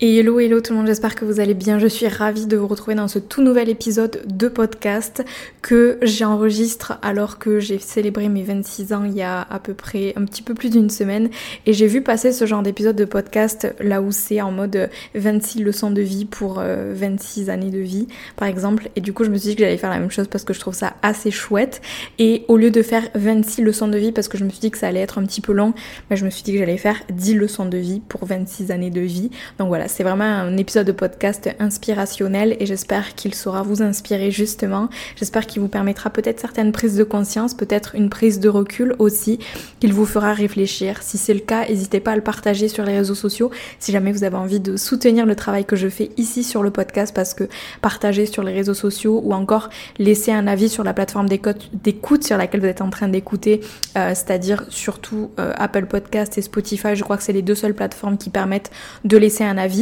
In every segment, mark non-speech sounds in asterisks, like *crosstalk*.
Et hello hello tout le monde, j'espère que vous allez bien. Je suis ravie de vous retrouver dans ce tout nouvel épisode de podcast que j'enregistre alors que j'ai célébré mes 26 ans il y a à peu près un petit peu plus d'une semaine et j'ai vu passer ce genre d'épisode de podcast là où c'est en mode 26 leçons de vie pour 26 euh, années de vie par exemple et du coup je me suis dit que j'allais faire la même chose parce que je trouve ça assez chouette et au lieu de faire 26 leçons de vie parce que je me suis dit que ça allait être un petit peu long, je me suis dit que j'allais faire 10 leçons de vie pour 26 années de vie. Donc voilà, c'est vraiment un épisode de podcast inspirationnel et j'espère qu'il saura vous inspirer justement. J'espère qu'il vous permettra peut-être certaines prises de conscience, peut-être une prise de recul aussi, qu'il vous fera réfléchir. Si c'est le cas, n'hésitez pas à le partager sur les réseaux sociaux si jamais vous avez envie de soutenir le travail que je fais ici sur le podcast parce que partager sur les réseaux sociaux ou encore laisser un avis sur la plateforme d'écoute sur laquelle vous êtes en train d'écouter, euh, c'est-à-dire surtout euh, Apple Podcast et Spotify, je crois que c'est les deux seules plateformes qui permettent de laisser un avis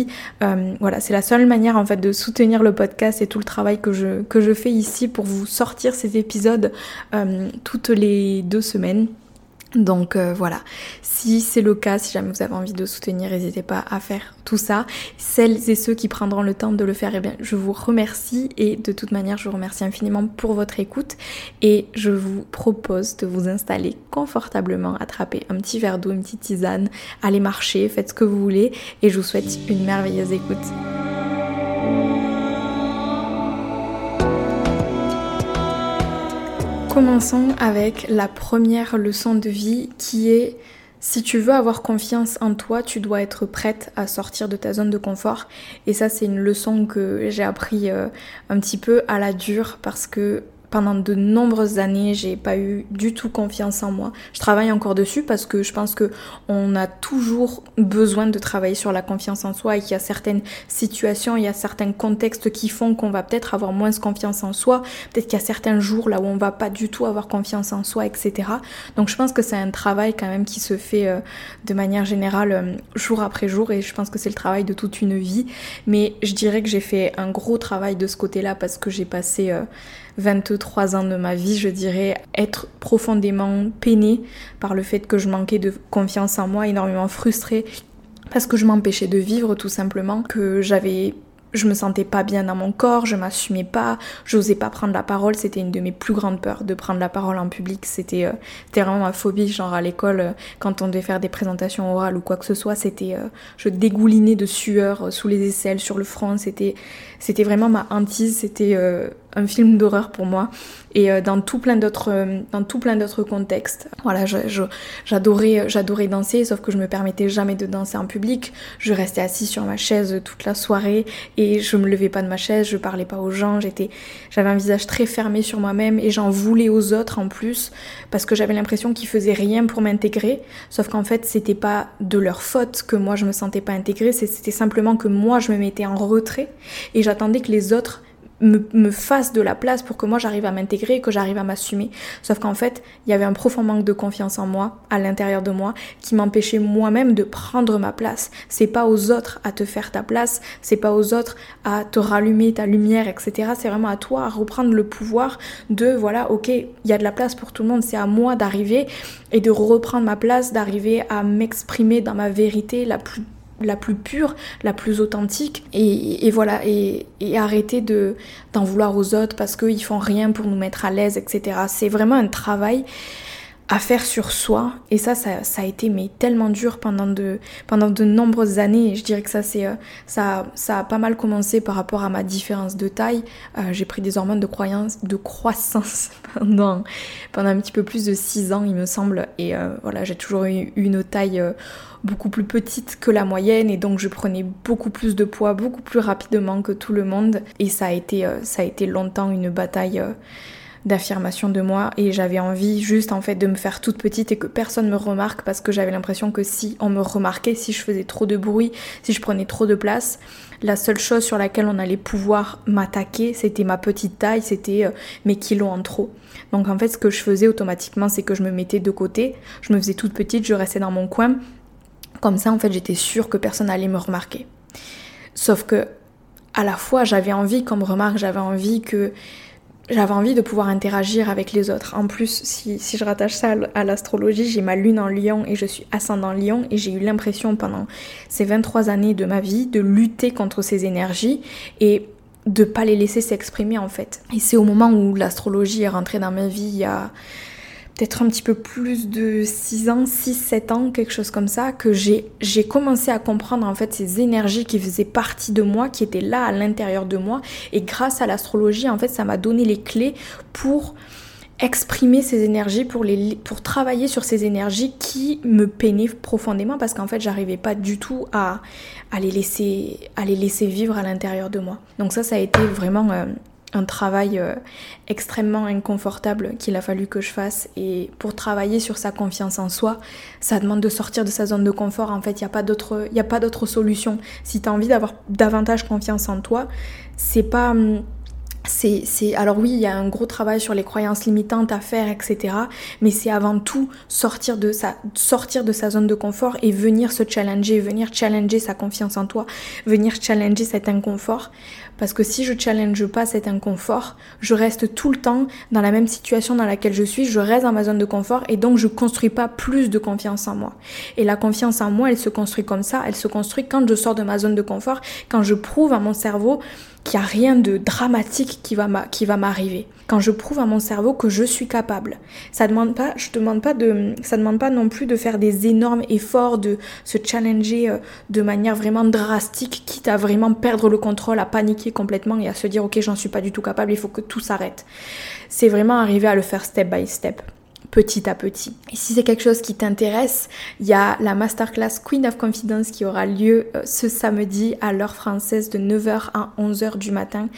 euh, voilà, c'est la seule manière en fait de soutenir le podcast et tout le travail que je, fais ici pour vous sortir ces épisodes euh, toutes les deux semaines. Donc euh, voilà, si c'est le cas, si jamais vous avez envie de soutenir, n'hésitez pas à faire tout ça. Celles et ceux qui prendront le temps de le faire, eh bien, je vous remercie et de toute manière, je vous remercie infiniment pour votre écoute et je vous propose de vous installer confortablement, attraper un petit verre d'eau, une petite tisane, aller marcher, faites ce que vous voulez et je vous souhaite une merveilleuse écoute. Commençons avec la première leçon de vie qui est si tu veux avoir confiance en toi, tu dois être prête à sortir de ta zone de confort. Et ça, c'est une leçon que j'ai appris euh, un petit peu à la dure parce que pendant de nombreuses années, j'ai pas eu du tout confiance en moi. Je travaille encore dessus parce que je pense que on a toujours besoin de travailler sur la confiance en soi et qu'il y a certaines situations, il y a certains contextes qui font qu'on va peut-être avoir moins confiance en soi. Peut-être qu'il y a certains jours là où on va pas du tout avoir confiance en soi, etc. Donc je pense que c'est un travail quand même qui se fait euh, de manière générale euh, jour après jour et je pense que c'est le travail de toute une vie. Mais je dirais que j'ai fait un gros travail de ce côté-là parce que j'ai passé euh, 23 ans de ma vie, je dirais, être profondément peinée par le fait que je manquais de confiance en moi, énormément frustrée parce que je m'empêchais de vivre tout simplement, que j'avais je me sentais pas bien dans mon corps, je m'assumais pas, j'osais pas prendre la parole, c'était une de mes plus grandes peurs de prendre la parole en public, c'était euh, vraiment ma phobie, genre à l'école euh, quand on devait faire des présentations orales ou quoi que ce soit, c'était euh, je dégoulinais de sueur sous les aisselles, sur le front, c'était c'était vraiment ma hantise, c'était un film d'horreur pour moi et euh, dans tout plein d'autres euh, dans tout plein d'autres contextes. Voilà, j'adorais j'adorais danser sauf que je me permettais jamais de danser en public. Je restais assise sur ma chaise toute la soirée et je me levais pas de ma chaise, je parlais pas aux gens, j'étais j'avais un visage très fermé sur moi-même et j'en voulais aux autres en plus parce que j'avais l'impression qu'ils faisaient rien pour m'intégrer, sauf qu'en fait, c'était pas de leur faute que moi je me sentais pas intégrée, c'était simplement que moi je me mettais en retrait et j'attendais que les autres me, me fasse de la place pour que moi j'arrive à m'intégrer, que j'arrive à m'assumer. Sauf qu'en fait, il y avait un profond manque de confiance en moi, à l'intérieur de moi, qui m'empêchait moi-même de prendre ma place. C'est pas aux autres à te faire ta place, c'est pas aux autres à te rallumer ta lumière, etc. C'est vraiment à toi à reprendre le pouvoir de voilà, ok, il y a de la place pour tout le monde, c'est à moi d'arriver et de reprendre ma place, d'arriver à m'exprimer dans ma vérité la plus la plus pure, la plus authentique, et, voilà, et, arrêter de d'en vouloir aux autres parce qu'ils font rien pour nous mettre à l'aise, etc. C'est vraiment un travail à faire sur soi et ça, ça, a été mais tellement dur pendant de pendant de nombreuses années je dirais que ça c'est euh, ça ça a pas mal commencé par rapport à ma différence de taille euh, j'ai pris des hormones de croyance de croissance *laughs* pendant pendant un petit peu plus de 6 ans il me semble et euh, voilà j'ai toujours eu une taille beaucoup plus petite que la moyenne et donc je prenais beaucoup plus de poids beaucoup plus rapidement que tout le monde et ça a été ça a été longtemps une bataille d'affirmation de moi et j'avais envie juste en fait de me faire toute petite et que personne me remarque parce que j'avais l'impression que si on me remarquait, si je faisais trop de bruit, si je prenais trop de place, la seule chose sur laquelle on allait pouvoir m'attaquer, c'était ma petite taille, c'était euh, mes kilos en trop. Donc en fait, ce que je faisais automatiquement, c'est que je me mettais de côté, je me faisais toute petite, je restais dans mon coin. Comme ça, en fait, j'étais sûre que personne n'allait me remarquer. Sauf que à la fois, j'avais envie qu'on me remarque, j'avais envie que j'avais envie de pouvoir interagir avec les autres. En plus, si, je rattache ça à l'astrologie, j'ai ma lune en lion et je suis ascendant lion et j'ai eu l'impression pendant ces 23 années de ma vie de lutter contre ces énergies et de pas les laisser s'exprimer en fait. Et c'est au moment où l'astrologie est rentrée dans ma vie il y a peut-être un petit peu plus de 6 ans, 6, 7 ans, quelque chose comme ça, que j'ai, commencé à comprendre en fait ces énergies qui faisaient partie de moi, qui étaient là à l'intérieur de moi. Et grâce à l'astrologie, en fait, ça m'a donné les clés pour exprimer ces énergies, pour, travailler sur ces énergies qui me peinaient profondément parce qu'en fait j'arrivais pas du tout à, à, les laisser, à les laisser vivre à l'intérieur de moi. Donc ça, ça a été vraiment euh, un travail euh, extrêmement inconfortable qu'il a fallu que je fasse. Et pour travailler sur sa confiance en soi, ça demande de sortir de sa zone de confort. En fait, il n'y a pas d'autre, solution. Si tu as envie d'avoir davantage confiance en toi, c'est pas hum, c'est, alors oui, il y a un gros travail sur les croyances limitantes à faire, etc. Mais c'est avant tout sortir de sa, sortir de sa zone de confort et venir se challenger, venir challenger sa confiance en toi, venir challenger cet inconfort. Parce que si je challenge pas cet inconfort, je reste tout le temps dans la même situation dans laquelle je suis, je reste dans ma zone de confort et donc je construis pas plus de confiance en moi. Et la confiance en moi, elle se construit comme ça, elle se construit quand je sors de ma zone de confort, quand je prouve à mon cerveau qu'il n'y a rien de dramatique qui va m'arriver. Quand je prouve à mon cerveau que je suis capable. Ça demande pas, je demande pas de, ça demande pas non plus de faire des énormes efforts, de se challenger euh, de manière vraiment drastique, quitte à vraiment perdre le contrôle, à paniquer complètement et à se dire ok j'en suis pas du tout capable, il faut que tout s'arrête. C'est vraiment arriver à le faire step by step petit à petit. Et si c'est quelque chose qui t'intéresse, il y a la masterclass Queen of Confidence qui aura lieu euh, ce samedi à l'heure française de 9h à 11h du matin,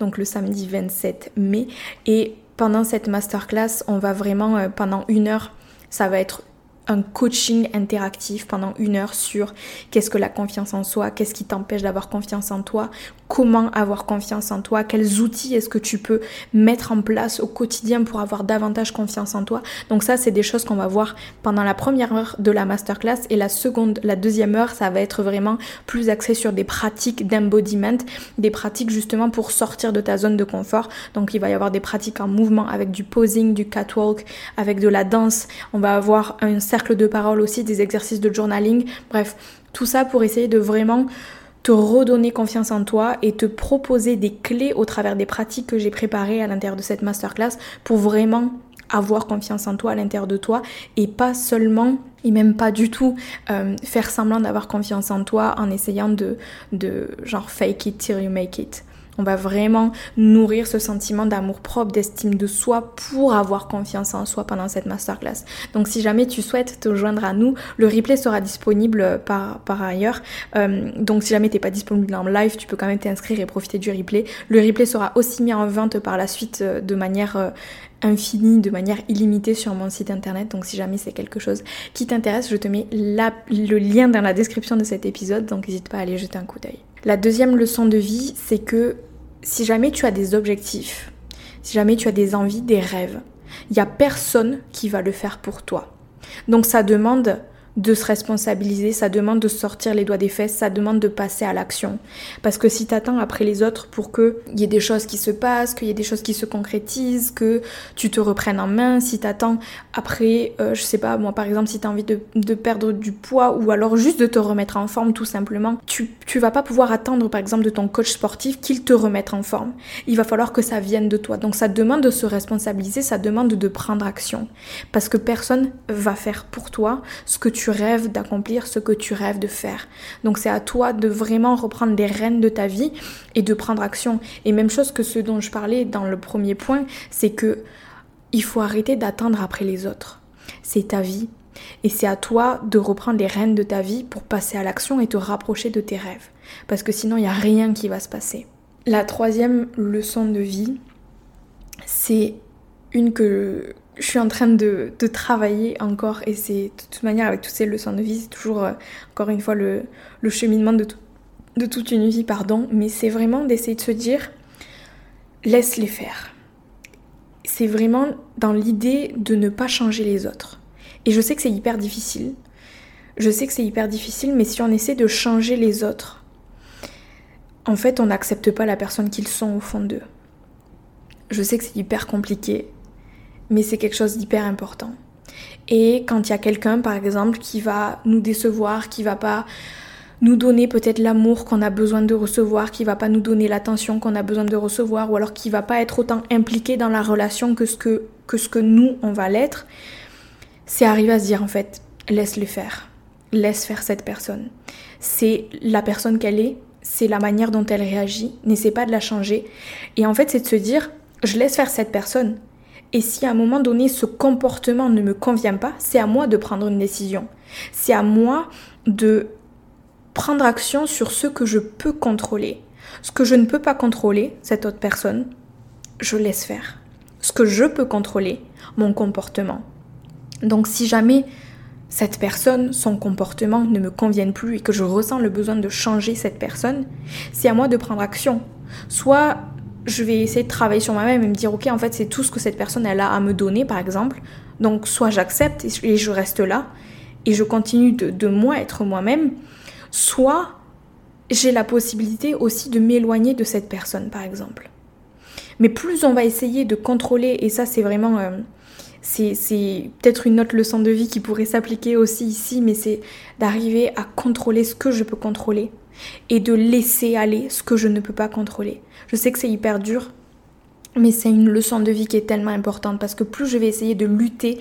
donc le samedi 27 mai. Et pendant cette masterclass, on va vraiment, euh, pendant une heure, ça va être un coaching interactif pendant une heure sur qu'est-ce que la confiance en soi, qu'est-ce qui t'empêche d'avoir confiance en toi, comment avoir confiance en toi, quels outils est-ce que tu peux mettre en place au quotidien pour avoir davantage confiance en toi? Donc ça, c'est des choses qu'on va voir pendant la première heure de la masterclass et la seconde, la deuxième heure, ça va être vraiment plus axé sur des pratiques d'embodiment, des pratiques justement pour sortir de ta zone de confort. Donc il va y avoir des pratiques en mouvement avec du posing, du catwalk, avec de la danse. On va avoir un cercle de parole aussi, des exercices de journaling. Bref, tout ça pour essayer de vraiment te redonner confiance en toi et te proposer des clés au travers des pratiques que j'ai préparées à l'intérieur de cette masterclass pour vraiment avoir confiance en toi à l'intérieur de toi et pas seulement et même pas du tout euh, faire semblant d'avoir confiance en toi en essayant de, de genre fake it till you make it. On va vraiment nourrir ce sentiment d'amour propre, d'estime de soi pour avoir confiance en soi pendant cette masterclass. Donc si jamais tu souhaites te joindre à nous, le replay sera disponible par, par ailleurs. Euh, donc si jamais t'es pas disponible en live, tu peux quand même t'inscrire et profiter du replay. Le replay sera aussi mis en vente par la suite euh, de manière euh, infinie, de manière illimitée sur mon site internet. Donc si jamais c'est quelque chose qui t'intéresse, je te mets le lien dans la description de cet épisode. Donc n'hésite pas à aller jeter un coup d'œil. La deuxième leçon de vie, c'est que si jamais tu as des objectifs, si jamais tu as des envies, des rêves, il n'y a personne qui va le faire pour toi. Donc ça demande de se responsabiliser, ça demande de sortir les doigts des fesses, ça demande de passer à l'action. Parce que si t'attends après les autres pour qu'il y ait des choses qui se passent, qu'il y ait des choses qui se concrétisent, que tu te reprennes en main, si t'attends après, euh, je sais pas, moi par exemple, si t'as envie de, de, perdre du poids ou alors juste de te remettre en forme tout simplement, tu, tu vas pas pouvoir attendre par exemple de ton coach sportif qu'il te remette en forme. Il va falloir que ça vienne de toi. Donc ça demande de se responsabiliser, ça demande de prendre action. Parce que personne va faire pour toi ce que tu tu rêves d'accomplir, ce que tu rêves de faire. Donc c'est à toi de vraiment reprendre les rênes de ta vie et de prendre action. Et même chose que ce dont je parlais dans le premier point, c'est que il faut arrêter d'attendre après les autres. C'est ta vie. Et c'est à toi de reprendre les rênes de ta vie pour passer à l'action et te rapprocher de tes rêves. Parce que sinon, il n'y a rien qui va se passer. La troisième leçon de vie, c'est une que je suis en train de, travailler encore et c'est de toute manière avec toutes ces leçons de vie, c'est toujours euh, encore une fois le, cheminement de, de toute une vie, pardon, mais c'est vraiment d'essayer de se dire laisse-les faire. C'est vraiment dans l'idée de ne pas changer les autres. Et je sais que c'est hyper difficile. Je sais que c'est hyper difficile, mais si on essaie de changer les autres, en fait, on n'accepte pas la personne qu'ils sont au fond d'eux. Je sais que c'est hyper compliqué, mais c'est quelque chose d'hyper important. Et quand il y a quelqu'un, par exemple, qui va nous décevoir, qui va pas nous donner peut-être l'amour qu'on a besoin de recevoir, qui va pas nous donner l'attention qu'on a besoin de recevoir, ou alors qui va pas être autant impliqué dans la relation que ce que, que, ce que nous, on va l'être, c'est arriver à se dire en fait, laisse-le faire, laisse faire cette personne. C'est la personne qu'elle est, c'est la manière dont elle réagit, n'essaie pas de la changer. Et en fait, c'est de se dire, je laisse faire cette personne. Et si à un moment donné, ce comportement ne me convient pas, c'est à moi de prendre une décision. C'est à moi de prendre action sur ce que je peux contrôler. Ce que je ne peux pas contrôler, cette autre personne, je laisse faire. Ce que je peux contrôler, mon comportement. Donc si jamais cette personne, son comportement ne me convienne plus et que je ressens le besoin de changer cette personne, c'est à moi de prendre action. Soit je vais essayer de travailler sur moi-même et me dire ok en fait c'est tout ce que cette personne elle a à me donner par exemple. Donc soit j'accepte et je reste là et je continue de, de moi être moi-même, soit j'ai la possibilité aussi de m'éloigner de cette personne par exemple. Mais plus on va essayer de contrôler, et ça c'est vraiment euh, c'est peut-être une autre leçon de vie qui pourrait s'appliquer aussi ici, mais c'est d'arriver à contrôler ce que je peux contrôler et de laisser aller ce que je ne peux pas contrôler. Je sais que c'est hyper dur, mais c'est une leçon de vie qui est tellement importante parce que plus je vais essayer de lutter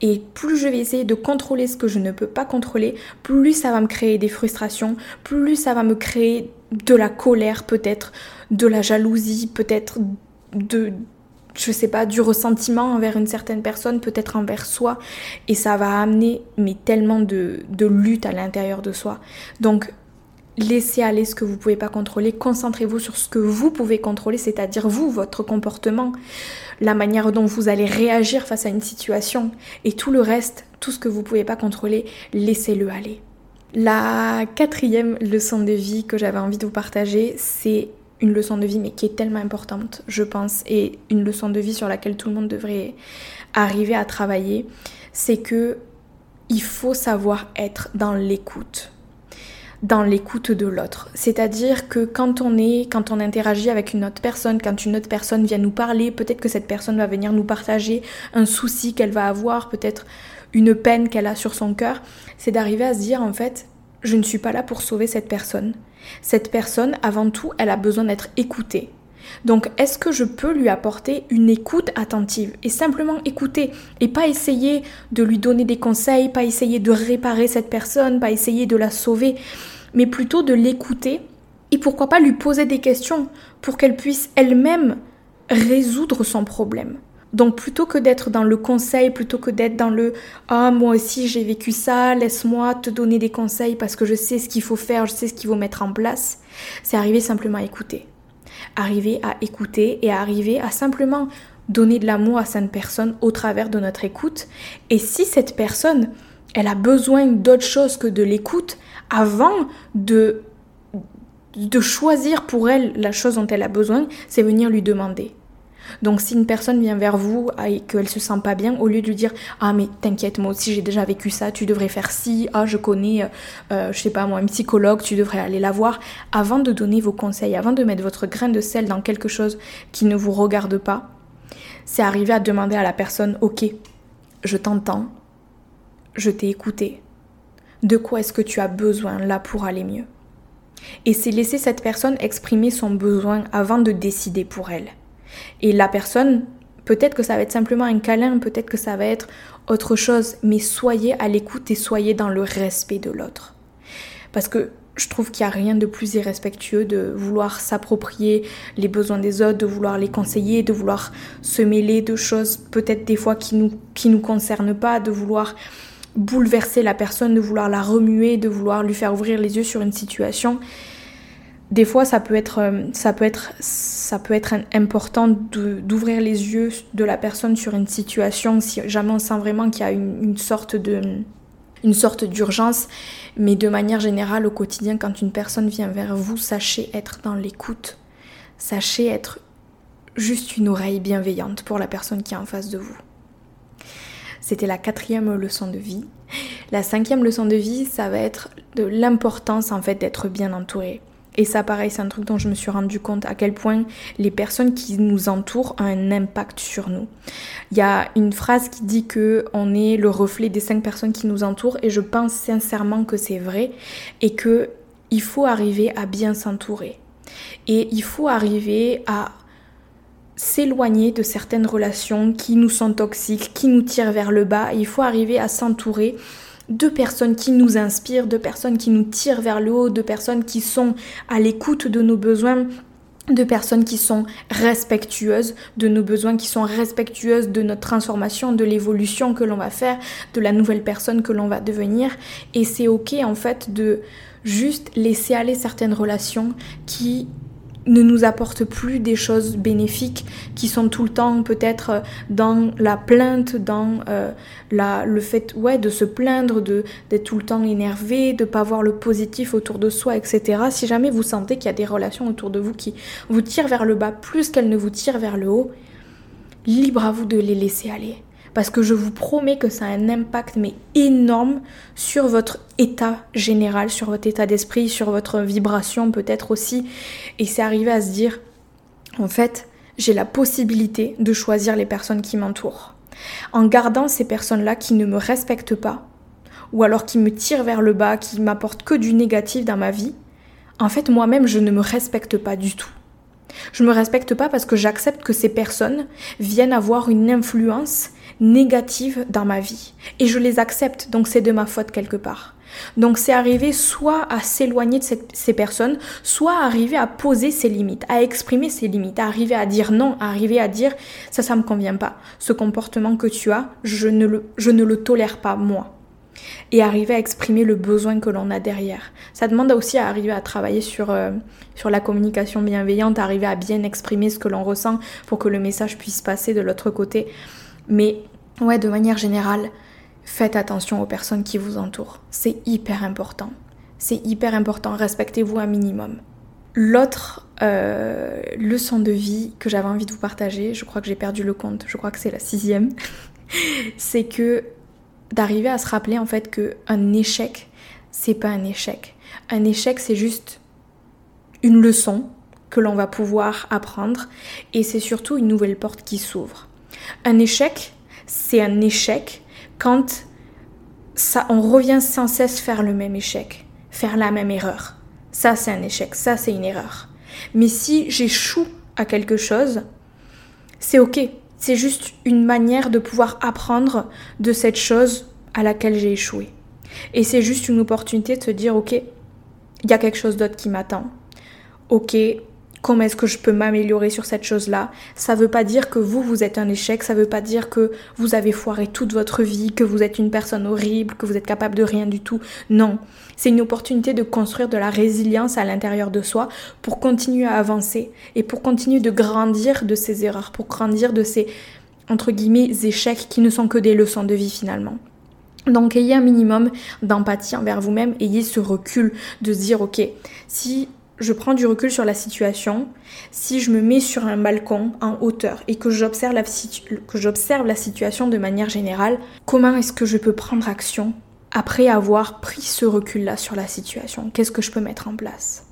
et plus je vais essayer de contrôler ce que je ne peux pas contrôler, plus ça va me créer des frustrations, plus ça va me créer de la colère peut-être, de la jalousie peut-être, de je sais pas, du ressentiment envers une certaine personne, peut-être envers soi, et ça va amener mais tellement de, de lutte à l'intérieur de soi. Donc laissez aller ce que vous pouvez pas contrôler, concentrez-vous sur ce que vous pouvez contrôler, c'est-à-dire vous, votre comportement, la manière dont vous allez réagir face à une situation, et tout le reste, tout ce que vous pouvez pas contrôler, laissez-le aller. La quatrième leçon de vie que j'avais envie de vous partager, c'est une leçon de vie, mais qui est tellement importante, je pense, et une leçon de vie sur laquelle tout le monde devrait arriver à travailler, c'est que il faut savoir être dans l'écoute dans l'écoute de l'autre. C'est-à-dire que quand on est, quand on interagit avec une autre personne, quand une autre personne vient nous parler, peut-être que cette personne va venir nous partager un souci qu'elle va avoir, peut-être une peine qu'elle a sur son cœur, c'est d'arriver à se dire en fait, je ne suis pas là pour sauver cette personne. Cette personne, avant tout, elle a besoin d'être écoutée. Donc, est-ce que je peux lui apporter une écoute attentive et simplement écouter et pas essayer de lui donner des conseils, pas essayer de réparer cette personne, pas essayer de la sauver, mais plutôt de l'écouter et pourquoi pas lui poser des questions pour qu'elle puisse elle-même résoudre son problème. Donc plutôt que d'être dans le conseil, plutôt que d'être dans le ah moi aussi j'ai vécu ça, laisse-moi te donner des conseils parce que je sais ce qu'il faut faire, je sais ce qu'il faut mettre en place, c'est arriver simplement à écouter. Arriver à écouter et arriver à simplement donner de l'amour à cette personne au travers de notre écoute. Et si cette personne, elle a besoin d'autre chose que de l'écoute, avant de de choisir pour elle la chose dont elle a besoin, c'est venir lui demander. Donc si une personne vient vers vous et qu'elle se sent pas bien, au lieu de lui dire ah mais t'inquiète moi aussi j'ai déjà vécu ça, tu devrais faire ci, ah je connais, euh, je sais pas moi un psychologue, tu devrais aller la voir, avant de donner vos conseils, avant de mettre votre grain de sel dans quelque chose qui ne vous regarde pas, c'est arriver à demander à la personne ok je t'entends, je t'ai écouté, de quoi est-ce que tu as besoin là pour aller mieux? Et c'est laisser cette personne exprimer son besoin avant de décider pour elle. Et la personne, peut-être que ça va être simplement un câlin, peut-être que ça va être autre chose, mais soyez à l'écoute et soyez dans le respect de l'autre. Parce que je trouve qu'il n'y a rien de plus irrespectueux de vouloir s'approprier les besoins des autres, de vouloir les conseiller, de vouloir se mêler de choses peut-être des fois qui nous, qui nous concernent pas, de vouloir bouleverser la personne, de vouloir la remuer, de vouloir lui faire ouvrir les yeux sur une situation des fois, ça peut être, euh, important d'ouvrir les yeux de la personne sur une situation si jamais on sent vraiment qu'il y a une, sorte une sorte d'urgence, mais de manière générale au quotidien, quand une personne vient vers vous, sachez être dans l'écoute, sachez être juste une oreille bienveillante pour la personne qui est en face de vous. C'était la quatrième leçon de vie. La cinquième leçon de vie, ça va être de l'importance en fait d'être bien entouré. Et ça, pareil, c'est un truc dont je me suis rendu compte à quel point les personnes qui nous entourent ont un impact sur nous. Il y a une phrase qui dit que on est le reflet des cinq personnes qui nous entourent, et je pense sincèrement que c'est vrai, et que il faut arriver à bien s'entourer. Et il faut arriver à s'éloigner de certaines relations qui nous sont toxiques, qui nous tirent vers le bas. il faut arriver à s'entourer de personnes qui nous inspirent, de personnes qui nous tirent vers le haut, de personnes qui sont à l'écoute de nos besoins, de personnes qui sont respectueuses de nos besoins, qui sont respectueuses de notre transformation, de l'évolution que l'on va faire, de la nouvelle personne que l'on va devenir. Et c'est ok en fait de juste laisser aller certaines relations qui ne nous apporte plus des choses bénéfiques qui sont tout le temps peut-être dans la plainte, dans euh, la, le fait ouais, de se plaindre, de, d'être tout le temps énervé, de pas voir le positif autour de soi, etc. Si jamais vous sentez qu'il y a des relations autour de vous qui vous tirent vers le bas plus qu'elles ne vous tirent vers le haut, libre à vous de les laisser aller parce que je vous promets que ça a un impact mais énorme sur votre état général, sur votre état d'esprit, sur votre vibration peut-être aussi. Et c'est arrivé à se dire, en fait, j'ai la possibilité de choisir les personnes qui m'entourent. En gardant ces personnes-là qui ne me respectent pas, ou alors qui me tirent vers le bas, qui m'apportent que du négatif dans ma vie, en fait moi-même je ne me respecte pas du tout. Je ne me respecte pas parce que j'accepte que ces personnes viennent avoir une influence négative dans ma vie. Et je les accepte, donc c'est de ma faute quelque part. Donc c'est arriver soit à s'éloigner de ces personnes, soit à arriver à poser ses limites, à exprimer ses limites, à arriver à dire non, à arriver à dire ça, ça me convient pas. Ce comportement que tu as, je ne le, je ne le tolère pas moi. Et arriver à exprimer le besoin que l'on a derrière. Ça demande aussi à arriver à travailler sur, euh, sur la communication bienveillante, arriver à bien exprimer ce que l'on ressent pour que le message puisse passer de l'autre côté. Mais ouais, de manière générale, faites attention aux personnes qui vous entourent. C'est hyper important. C'est hyper important. Respectez-vous un minimum. L'autre euh, leçon de vie que j'avais envie de vous partager, je crois que j'ai perdu le compte, je crois que c'est la sixième, *laughs* c'est que d'arriver à se rappeler en fait que un échec, c'est pas un échec. Un échec, c'est juste une leçon que l'on va pouvoir apprendre et c'est surtout une nouvelle porte qui s'ouvre. Un échec, c'est un échec quand ça, on revient sans cesse faire le même échec, faire la même erreur. Ça, c'est un échec, ça, c'est une erreur. Mais si j'échoue à quelque chose, c'est ok. C'est juste une manière de pouvoir apprendre de cette chose à laquelle j'ai échoué. Et c'est juste une opportunité de se dire, ok, il y a quelque chose d'autre qui m'attend. Ok, comment est-ce que je peux m'améliorer sur cette chose-là? Ça veut pas dire que vous, vous êtes un échec, ça veut pas dire que vous avez foiré toute votre vie, que vous êtes une personne horrible, que vous êtes capable de rien du tout. Non. C'est une opportunité de construire de la résilience à l'intérieur de soi pour continuer à avancer et pour continuer de grandir de ces erreurs, pour grandir de ces, entre guillemets, échecs qui ne sont que des leçons de vie finalement. Donc ayez un minimum d'empathie envers vous-même, ayez ce recul de se dire ok, si je prends du recul sur la situation, si je me mets sur un balcon en hauteur et que j'observe la, la situation de manière générale, comment est-ce que je peux prendre action après avoir pris ce recul-là sur la situation? Qu'est-ce que je peux mettre en place?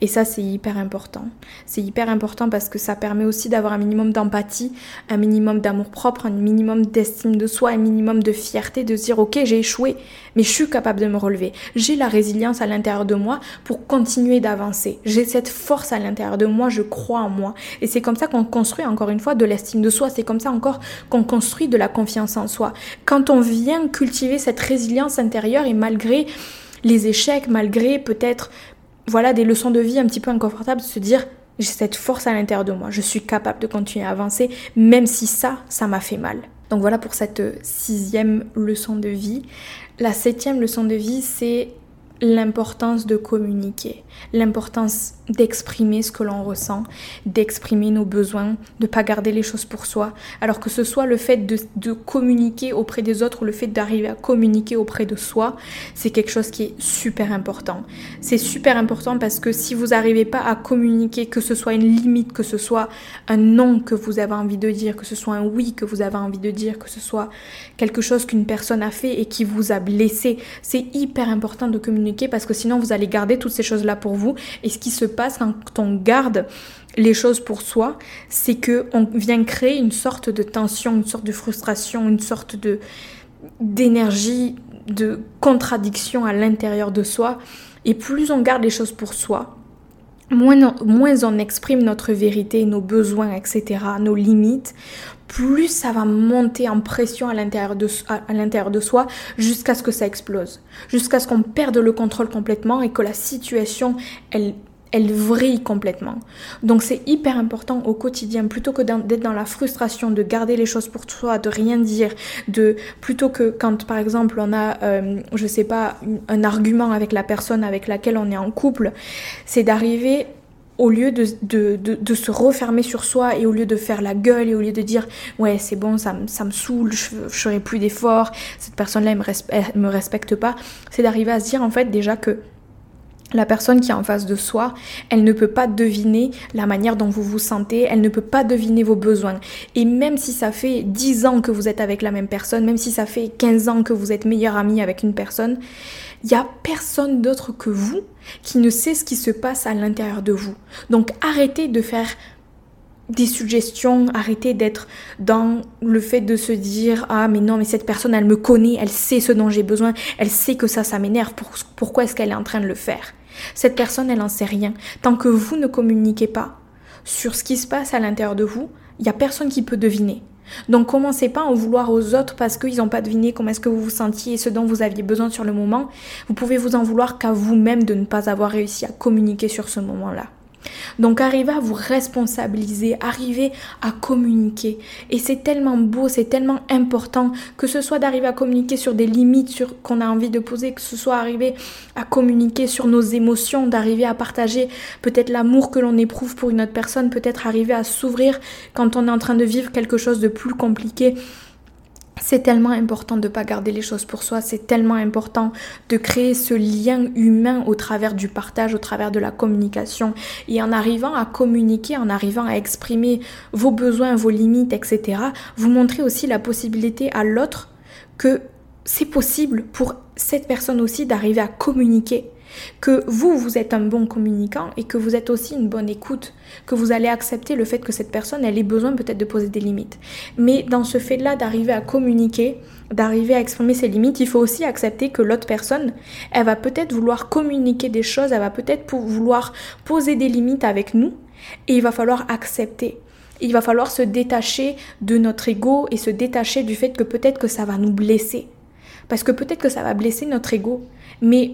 Et ça, c'est hyper important. C'est hyper important parce que ça permet aussi d'avoir un minimum d'empathie, un minimum d'amour propre, un minimum d'estime de soi, un minimum de fierté, de se dire, ok, j'ai échoué, mais je suis capable de me relever. J'ai la résilience à l'intérieur de moi pour continuer d'avancer. J'ai cette force à l'intérieur de moi, je crois en moi. Et c'est comme ça qu'on construit encore une fois de l'estime de soi. C'est comme ça encore qu'on construit de la confiance en soi. Quand on vient cultiver cette résilience intérieure et malgré les échecs, malgré peut-être voilà des leçons de vie un petit peu inconfortables, de se dire j'ai cette force à l'intérieur de moi, je suis capable de continuer à avancer, même si ça, ça m'a fait mal. Donc voilà pour cette sixième leçon de vie. La septième leçon de vie, c'est l'importance de communiquer, l'importance d'exprimer ce que l'on ressent, d'exprimer nos besoins, de pas garder les choses pour soi. Alors que ce soit le fait de, communiquer auprès des autres ou le fait d'arriver à communiquer auprès de soi, c'est quelque chose qui est super important. C'est super important parce que si vous n'arrivez pas à communiquer, que ce soit une limite, que ce soit un non que vous avez envie de dire, que ce soit un oui que vous avez envie de dire, que ce soit quelque chose qu'une personne a fait et qui vous a blessé, c'est hyper important de communiquer parce que sinon vous allez garder toutes ces choses-là vous. Et ce qui se passe quand on garde les choses pour soi, c'est que on vient créer une sorte de tension, une sorte de frustration, une sorte de d'énergie, de contradiction à l'intérieur de soi. Et plus on garde les choses pour soi, moins moins on exprime notre vérité, nos besoins, etc., nos limites, plus ça va monter en pression à l'intérieur de, de soi jusqu'à ce que ça explose, jusqu'à ce qu'on perde le contrôle complètement et que la situation, elle, elle vrille complètement. Donc c'est hyper important au quotidien, plutôt que d'être dans la frustration, de garder les choses pour soi, de rien dire, de plutôt que quand par exemple on a, euh, je sais pas, un argument avec la personne avec laquelle on est en couple, c'est d'arriver au lieu de, de, de, se refermer sur soi et au lieu de faire la gueule et au lieu de dire ouais c'est bon ça, ça me saoule je, ferai plus d'efforts cette personne là elle me, me respecte pas c'est d'arriver à se dire en fait déjà que la personne qui est en face de soi, elle ne peut pas deviner la manière dont vous vous sentez, elle ne peut pas deviner vos besoins. Et même si ça fait 10 ans que vous êtes avec la même personne, même si ça fait 15 ans que vous êtes meilleur ami avec une personne, il n'y a personne d'autre que vous qui ne sait ce qui se passe à l'intérieur de vous. Donc arrêtez de faire des suggestions, arrêtez d'être dans le fait de se dire ah mais non mais cette personne elle me connaît, elle sait ce dont j'ai besoin, elle sait que ça ça m'énerve, pourquoi est-ce qu'elle est en train de le faire? Cette personne elle en sait rien. Tant que vous ne communiquez pas sur ce qui se passe à l'intérieur de vous, il n'y a personne qui peut deviner. Donc commencez pas à en vouloir aux autres parce qu'ils n'ont pas deviné comment est-ce que vous vous sentiez et ce dont vous aviez besoin sur le moment. Vous pouvez vous en vouloir qu'à vous-même de ne pas avoir réussi à communiquer sur ce moment-là. Donc arriver à vous responsabiliser, arriver à communiquer. Et c'est tellement beau, c'est tellement important que ce soit d'arriver à communiquer sur des limites qu'on a envie de poser, que ce soit arriver à communiquer sur nos émotions, d'arriver à partager peut-être l'amour que l'on éprouve pour une autre personne, peut-être arriver à s'ouvrir quand on est en train de vivre quelque chose de plus compliqué c'est tellement important de ne pas garder les choses pour soi, c'est tellement important de créer ce lien humain au travers du partage, au travers de la communication. Et en arrivant à communiquer, en arrivant à exprimer vos besoins, vos limites, etc., vous montrez aussi la possibilité à l'autre que c'est possible pour cette personne aussi d'arriver à communiquer que vous, vous êtes un bon communicant et que vous êtes aussi une bonne écoute, que vous allez accepter le fait que cette personne, elle ait besoin peut-être de poser des limites. Mais dans ce fait-là d'arriver à communiquer, d'arriver à exprimer ses limites, il faut aussi accepter que l'autre personne, elle va peut-être vouloir communiquer des choses, elle va peut-être vouloir poser des limites avec nous et il va falloir accepter. Il va falloir se détacher de notre ego et se détacher du fait que peut-être que ça va nous blesser. Parce que peut-être que ça va blesser notre ego. Mais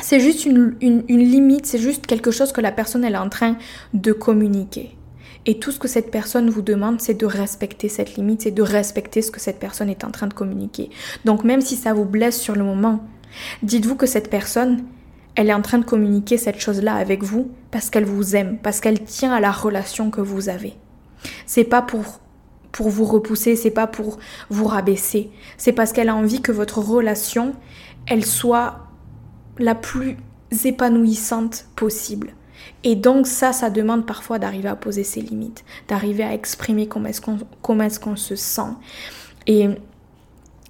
c'est juste une, limite, c'est juste quelque chose que la personne elle est en train de communiquer. Et tout ce que cette personne vous demande, c'est de respecter cette limite, c'est de respecter ce que cette personne est en train de communiquer. Donc même si ça vous blesse sur le moment, dites-vous que cette personne, elle est en train de communiquer cette chose-là avec vous parce qu'elle vous aime, parce qu'elle tient à la relation que vous avez. C'est pas pour pour vous repousser, c'est pas pour vous rabaisser, c'est parce qu'elle a envie que votre relation, elle soit la plus épanouissante possible. Et donc ça, ça demande parfois d'arriver à poser ses limites, d'arriver à exprimer comment est-ce qu'on est qu'on se sent. Et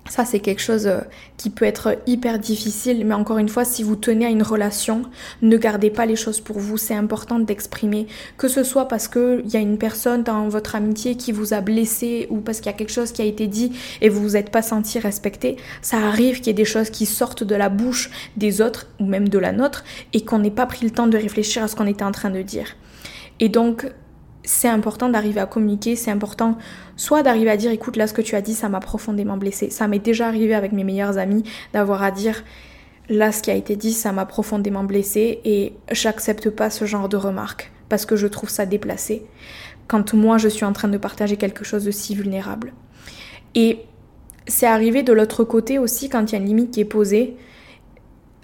ça, c'est quelque chose euh, qui peut être hyper difficile, mais encore une fois, si vous tenez à une relation, ne gardez pas les choses pour vous. C'est important d'exprimer, que ce soit parce qu'il y a une personne dans votre amitié qui vous a blessé ou parce qu'il y a quelque chose qui a été dit et vous vous êtes pas senti respecté. Ça arrive qu'il y ait des choses qui sortent de la bouche des autres ou même de la nôtre et qu'on n'ait pas pris le temps de réfléchir à ce qu'on était en train de dire. Et donc, c'est important d'arriver à communiquer, c'est important soit d'arriver à dire écoute là ce que tu as dit ça m'a profondément blessé. Ça m'est déjà arrivé avec mes meilleurs amis d'avoir à dire là ce qui a été dit ça m'a profondément blessé et j'accepte pas ce genre de remarques parce que je trouve ça déplacé quand moi je suis en train de partager quelque chose de si vulnérable. Et c'est arrivé de l'autre côté aussi quand il y a une limite qui est posée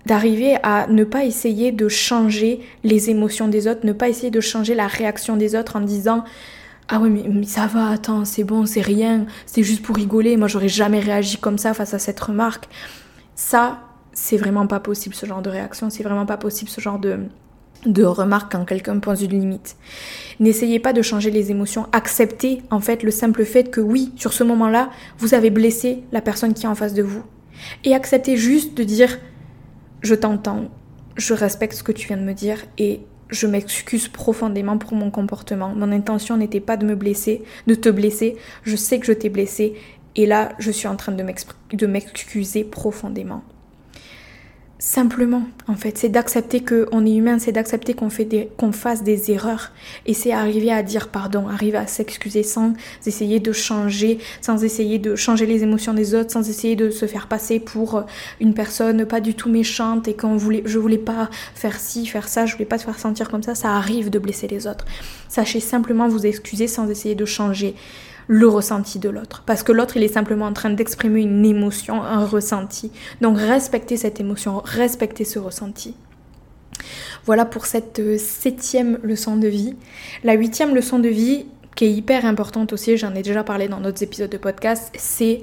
d'arriver à ne pas essayer de changer les émotions des autres, ne pas essayer de changer la réaction des autres en disant ah oui mais, ça va, attends, c'est bon, c'est rien, c'est juste pour rigoler, moi j'aurais jamais réagi comme ça face à cette remarque. Ça, c'est vraiment pas possible ce genre de réaction, c'est vraiment pas possible ce genre de, de remarque quand quelqu'un pose une limite. N'essayez pas de changer les émotions, acceptez en fait le simple fait que oui, sur ce moment-là, vous avez blessé la personne qui est en face de vous. Et acceptez juste de dire je t'entends, je respecte ce que tu viens de me dire et je m'excuse profondément pour mon comportement. Mon intention n'était pas de me blesser, de te blesser. Je sais que je t'ai blessé et là, je suis en train de m'excuser profondément. Simplement, en fait, c'est d'accepter qu'on est humain, c'est d'accepter qu'on fait qu'on fasse des erreurs, et c'est arriver à dire pardon, arriver à s'excuser sans essayer de changer, sans essayer de changer les émotions des autres, sans essayer de se faire passer pour une personne pas du tout méchante et qu'on voulait, je voulais pas faire ci, faire ça, je voulais pas te faire sentir comme ça, ça arrive de blesser les autres. Sachez simplement vous excuser sans essayer de changer le ressenti de l'autre. Parce que l'autre, il est simplement en train d'exprimer une émotion, un ressenti. Donc respectez cette émotion, respectez ce ressenti. Voilà pour cette euh, septième leçon de vie. La huitième leçon de vie, qui est hyper importante aussi, j'en ai déjà parlé dans d'autres épisodes de podcast, c'est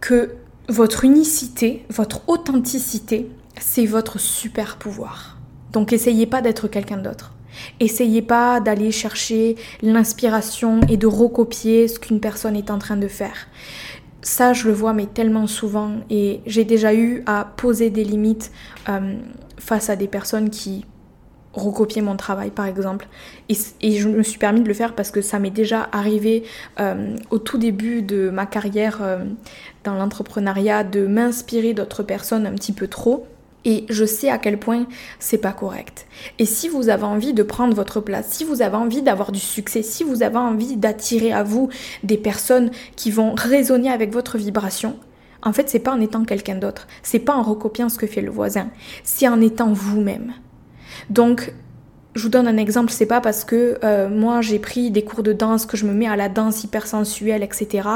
que votre unicité, votre authenticité, c'est votre super pouvoir. Donc essayez pas d'être quelqu'un d'autre. Essayez pas d'aller chercher l'inspiration et de recopier ce qu'une personne est en train de faire. Ça, je le vois, mais tellement souvent. Et j'ai déjà eu à poser des limites euh, face à des personnes qui recopiaient mon travail, par exemple. Et, je me suis permis de le faire parce que ça m'est déjà arrivé euh, au tout début de ma carrière euh, dans l'entrepreneuriat de m'inspirer d'autres personnes un petit peu trop et je sais à quel point c'est pas correct. Et si vous avez envie de prendre votre place, si vous avez envie d'avoir du succès, si vous avez envie d'attirer à vous des personnes qui vont résonner avec votre vibration, en fait, c'est pas en étant quelqu'un d'autre, c'est pas en recopiant ce que fait le voisin, c'est en étant vous-même. Donc, je vous donne un exemple, c'est pas parce que euh, moi j'ai pris des cours de danse, que je me mets à la danse hyper sensuelle, etc.,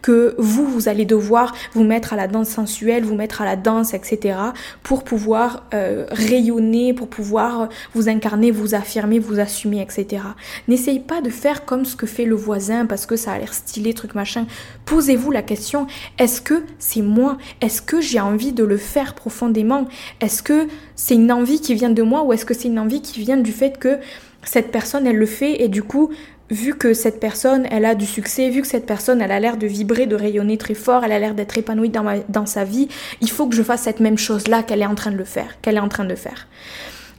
que vous, vous allez devoir vous mettre à la danse sensuelle, vous mettre à la danse, etc., pour pouvoir euh, rayonner, pour pouvoir vous incarner, vous affirmer, vous assumer, etc. N'essayez pas de faire comme ce que fait le voisin parce que ça a l'air stylé, truc machin. Posez-vous la question, est-ce que c'est moi? Est-ce que j'ai envie de le faire profondément? Est-ce que c'est une envie qui vient de moi ou est-ce que c'est une envie qui vient du fait que cette personne, elle le fait et du coup, vu que cette personne, elle a du succès, vu que cette personne, elle a l'air de vibrer, de rayonner très fort, elle a l'air d'être épanouie dans, dans sa vie, il faut que je fasse cette même chose-là qu'elle est en train de le faire, qu'elle est en train de faire.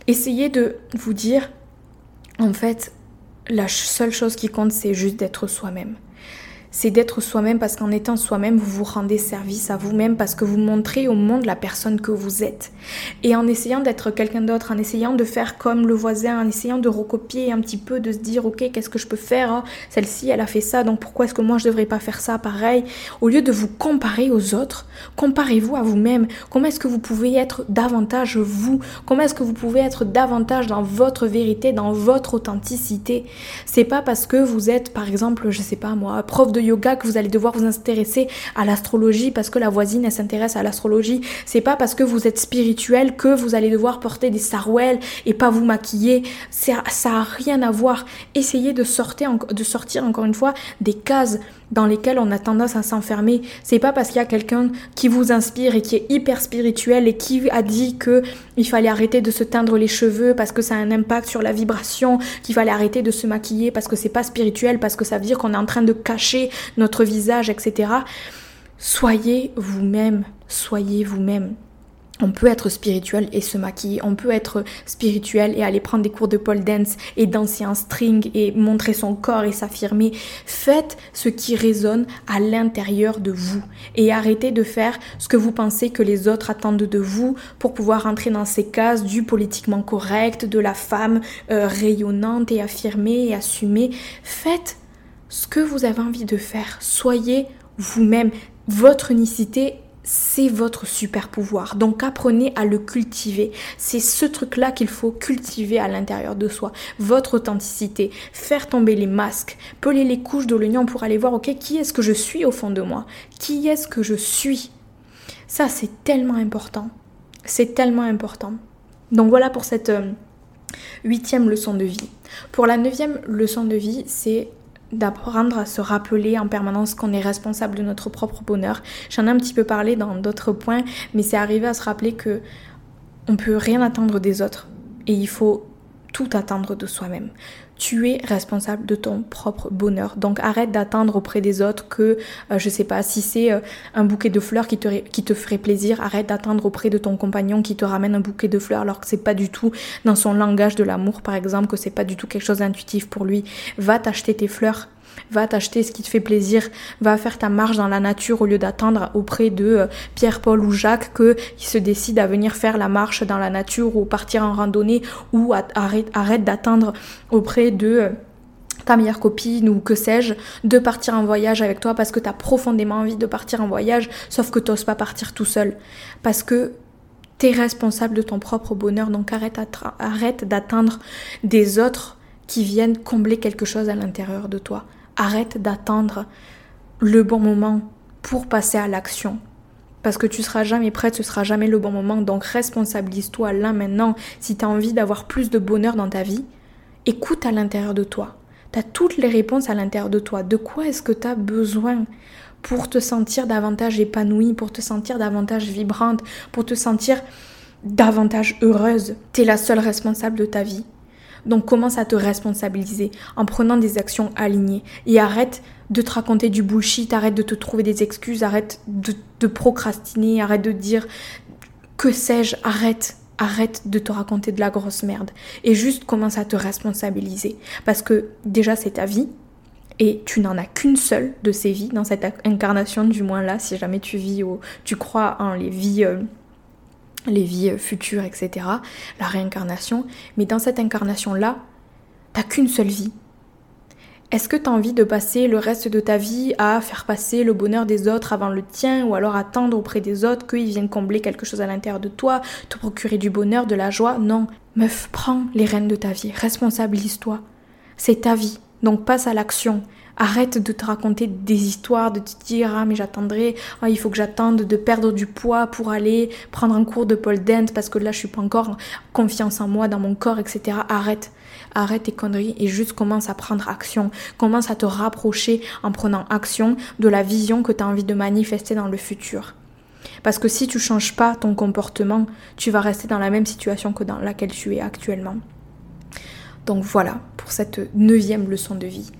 Essayez de vous dire, en fait, la seule chose qui compte, c'est juste d'être soi-même c'est d'être soi-même parce qu'en étant soi-même, vous vous rendez service à vous-même parce que vous montrez au monde la personne que vous êtes. Et en essayant d'être quelqu'un d'autre, en essayant de faire comme le voisin, en essayant de recopier un petit peu, de se dire ok, qu'est-ce que je peux faire hein? Celle-ci, elle a fait ça, donc pourquoi est-ce que moi je devrais pas faire ça? Pareil Au lieu de vous comparer aux autres, comparez-vous à vous-même. Comment est-ce que vous pouvez être davantage vous? Comment est-ce que vous pouvez être davantage dans votre vérité, dans votre authenticité? C'est pas parce que vous êtes, par exemple, je sais pas moi, prof de yoga que vous allez devoir vous intéresser à l'astrologie parce que la voisine elle s'intéresse à l'astrologie. C'est pas parce que vous êtes spirituel que vous allez devoir porter des sarouels et pas vous maquiller. Ça, ça rien à voir. Essayez de sortir, de sortir encore une fois des cases dans lesquelles on a tendance à s'enfermer. C'est pas parce qu'il y a quelqu'un qui vous inspire et qui est hyper spirituel et qui a dit que il fallait arrêter de se teindre les cheveux parce que ça a un impact sur la vibration, qu'il fallait arrêter de se maquiller parce que c'est pas spirituel, parce que ça veut dire qu'on est en train de cacher notre visage, etc. Soyez vous-même, soyez vous-même. On peut être spirituel et se maquiller, on peut être spirituel et aller prendre des cours de pole dance et danser en string et montrer son corps et s'affirmer. Faites ce qui résonne à l'intérieur de vous et arrêtez de faire ce que vous pensez que les autres attendent de vous pour pouvoir entrer dans ces cases du politiquement correct, de la femme euh, rayonnante et affirmée et assumée. Faites ce que vous avez envie de faire. Soyez vous-même. Votre unicité c'est votre super pouvoir. Donc apprenez à le cultiver. C'est ce truc-là qu'il faut cultiver à l'intérieur de soi. Votre authenticité. Faire tomber les masques. Peler les couches de l'oignon pour aller voir, ok, qui est-ce que je suis au fond de moi? Qui est-ce que je suis? Ça, c'est tellement important. C'est tellement important. Donc voilà pour cette euh, huitième leçon de vie. Pour la neuvième leçon de vie, c'est d'apprendre à se rappeler en permanence qu'on est responsable de notre propre bonheur. J'en ai un petit peu parlé dans d'autres points, mais c'est arriver à se rappeler que on peut rien attendre des autres et il faut tout attendre de soi-même. Tu es responsable de ton propre bonheur. Donc arrête d'attendre auprès des autres que, euh, je sais pas, si c'est euh, un bouquet de fleurs qui te, qui te ferait plaisir, arrête d'attendre auprès de ton compagnon qui te ramène un bouquet de fleurs alors que c'est pas du tout dans son langage de l'amour, par exemple, que c'est pas du tout quelque chose d'intuitif pour lui. Va t'acheter tes fleurs va t'acheter ce qui te fait plaisir, va faire ta marche dans la nature au lieu d'attendre auprès de euh, Pierre, Paul ou Jacques que qui se décident à venir faire la marche dans la nature ou partir en randonnée ou arrête, d'attendre auprès de euh, ta meilleure copine ou que sais-je, de partir en voyage avec toi parce que tu as profondément envie de partir en voyage, sauf que tu n'oses pas partir tout seul. Parce que tu es responsable de ton propre bonheur, donc arrête, arrête d'atteindre des autres qui viennent combler quelque chose à l'intérieur de toi. Arrête d'attendre le bon moment pour passer à l'action. Parce que tu seras jamais prête, ce sera jamais le bon moment. Donc responsabilise-toi là maintenant. Si tu as envie d'avoir plus de bonheur dans ta vie, écoute à l'intérieur de toi. Tu as toutes les réponses à l'intérieur de toi. De quoi est-ce que tu as besoin pour te sentir davantage épanouie, pour te sentir davantage vibrante, pour te sentir davantage heureuse? Tu es la seule responsable de ta vie. Donc commence à te responsabiliser en prenant des actions alignées et arrête de te raconter du bullshit, arrête de te trouver des excuses, arrête de, procrastiner, arrête de dire que sais-je, arrête. Arrête de te raconter de la grosse merde et juste commence à te responsabiliser parce que déjà c'est ta vie, et tu n'en as qu'une seule de ces vies dans cette incarnation du moins là si jamais tu vis ou tu crois en les vies euh, les vies futures, etc., la réincarnation, mais dans cette incarnation-là, t'as qu'une seule vie. Est-ce que tu as envie de passer le reste de ta vie à faire passer le bonheur des autres avant le tien, ou alors attendre auprès des autres qu'ils viennent combler quelque chose à l'intérieur de toi, te procurer du bonheur, de la joie? Non, meuf, prends les rênes de ta vie, responsabilise-toi. C'est ta vie, donc passe à l'action. Arrête de te raconter des histoires, de te dire ah mais j'attendrai, ah, il faut que j'attende de perdre du poids pour aller prendre un cours de pole dance parce que là je suis pas encore confiance en moi, dans mon corps, etc. Arrête, arrête tes conneries et juste commence à prendre action, commence à te rapprocher en prenant action de la vision que tu as envie de manifester dans le futur. Parce que si tu changes pas ton comportement, tu vas rester dans la même situation que dans laquelle tu es actuellement. Donc voilà pour cette neuvième leçon de vie.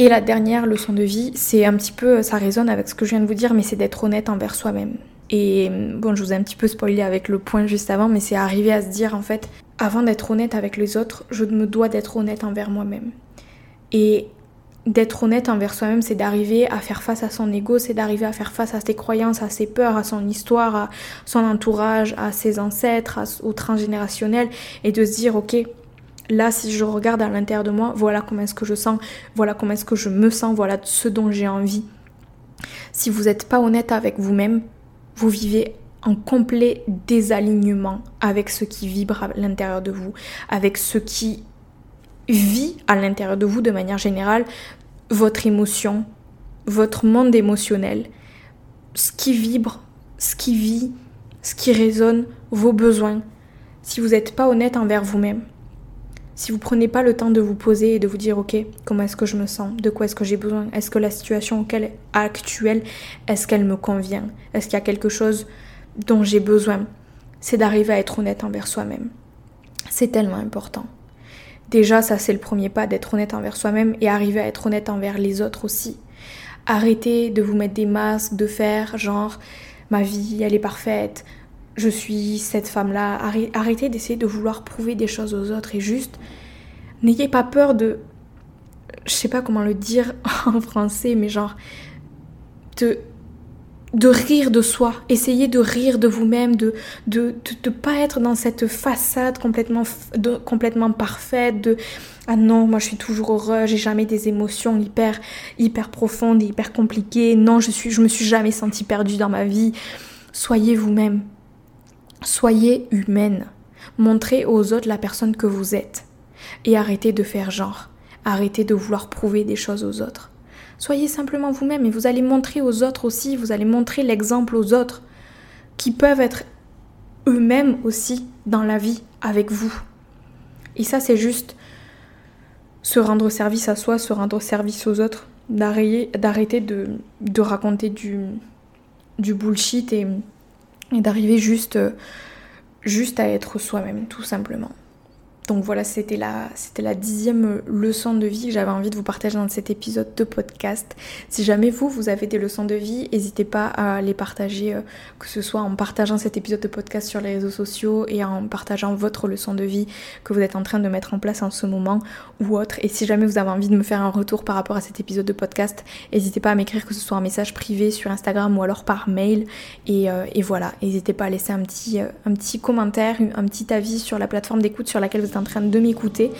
Et la dernière leçon de vie, c'est un petit peu, ça résonne avec ce que je viens de vous dire, mais c'est d'être honnête envers soi-même. Et bon, je vous ai un petit peu spoilé avec le point juste avant, mais c'est arriver à se dire en fait, avant d'être honnête avec les autres, je me dois d'être honnête envers moi-même. Et d'être honnête envers soi-même, c'est d'arriver à faire face à son ego, c'est d'arriver à faire face à ses croyances, à ses peurs, à son histoire, à son entourage, à ses ancêtres, au transgénérationnel, et de se dire, ok, là, si je regarde à l'intérieur de moi, voilà comment est-ce que je sens, voilà comment est-ce que je me sens, voilà ce dont j'ai envie. Si vous n'êtes pas honnête avec vous-même, vous vivez en complet désalignement avec ce qui vibre à l'intérieur de vous, avec ce qui vit à l'intérieur de vous de manière générale, votre émotion, votre monde émotionnel, ce qui vibre, ce qui vit, ce qui résonne, vos besoins. Si vous n'êtes pas honnête envers vous-même, si vous prenez pas le temps de vous poser et de vous dire ok comment est-ce que je me sens, de quoi est-ce que j'ai besoin, est-ce que la situation actuelle est-ce qu'elle me convient, est-ce qu'il y a quelque chose dont j'ai besoin, c'est d'arriver à être honnête envers soi-même. C'est tellement important. Déjà ça c'est le premier pas d'être honnête envers soi-même et arriver à être honnête envers les autres aussi. Arrêtez de vous mettre des masques, de faire genre ma vie elle est parfaite, je suis cette femme-là. Arrêtez d'essayer de vouloir prouver des choses aux autres et juste n'ayez pas peur de. Je sais pas comment le dire *laughs* en français, mais genre. de de rire de soi, essayez de rire de vous-même, de de, de, pas être dans cette façade complètement, complètement parfaite, de ah non, moi je suis toujours heureux, j'ai jamais des émotions hyper hyper profondes, hyper compliquées. Non, je suis je me suis jamais sentie perdue dans ma vie. Soyez vous-même. Soyez humaine. Montrez aux autres la personne que vous êtes. Et arrêtez de faire genre. Arrêtez de vouloir prouver des choses aux autres. Soyez simplement vous-même et vous allez montrer aux autres aussi, vous allez montrer l'exemple aux autres qui peuvent être eux-mêmes aussi dans la vie avec vous. Et ça, c'est juste se rendre service à soi, se rendre service aux autres, d'arrêter de, raconter du, du bullshit et, et d'arriver juste, juste à être soi-même, tout simplement. Donc voilà, c'était la, c'était la dixième leçon de vie que j'avais envie de vous partager dans cet épisode de podcast. Si jamais vous, vous avez des leçons de vie, n'hésitez pas à les partager, euh, que ce soit en partageant cet épisode de podcast sur les réseaux sociaux et en partageant votre leçon de vie que vous êtes en train de mettre en place en ce moment ou autre. Et si jamais vous avez envie de me faire un retour par rapport à cet épisode de podcast, n'hésitez pas à m'écrire que ce soit un message privé sur Instagram ou alors par mail. Et, euh, voilà, n'hésitez pas à laisser un petit, euh, un petit commentaire, un petit avis sur la plateforme d'écoute sur laquelle vous êtes en train de m'écouter.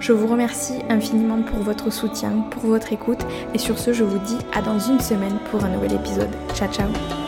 Je vous remercie infiniment pour votre soutien, pour votre écoute et sur ce je vous dis à dans une semaine pour un nouvel épisode. Ciao ciao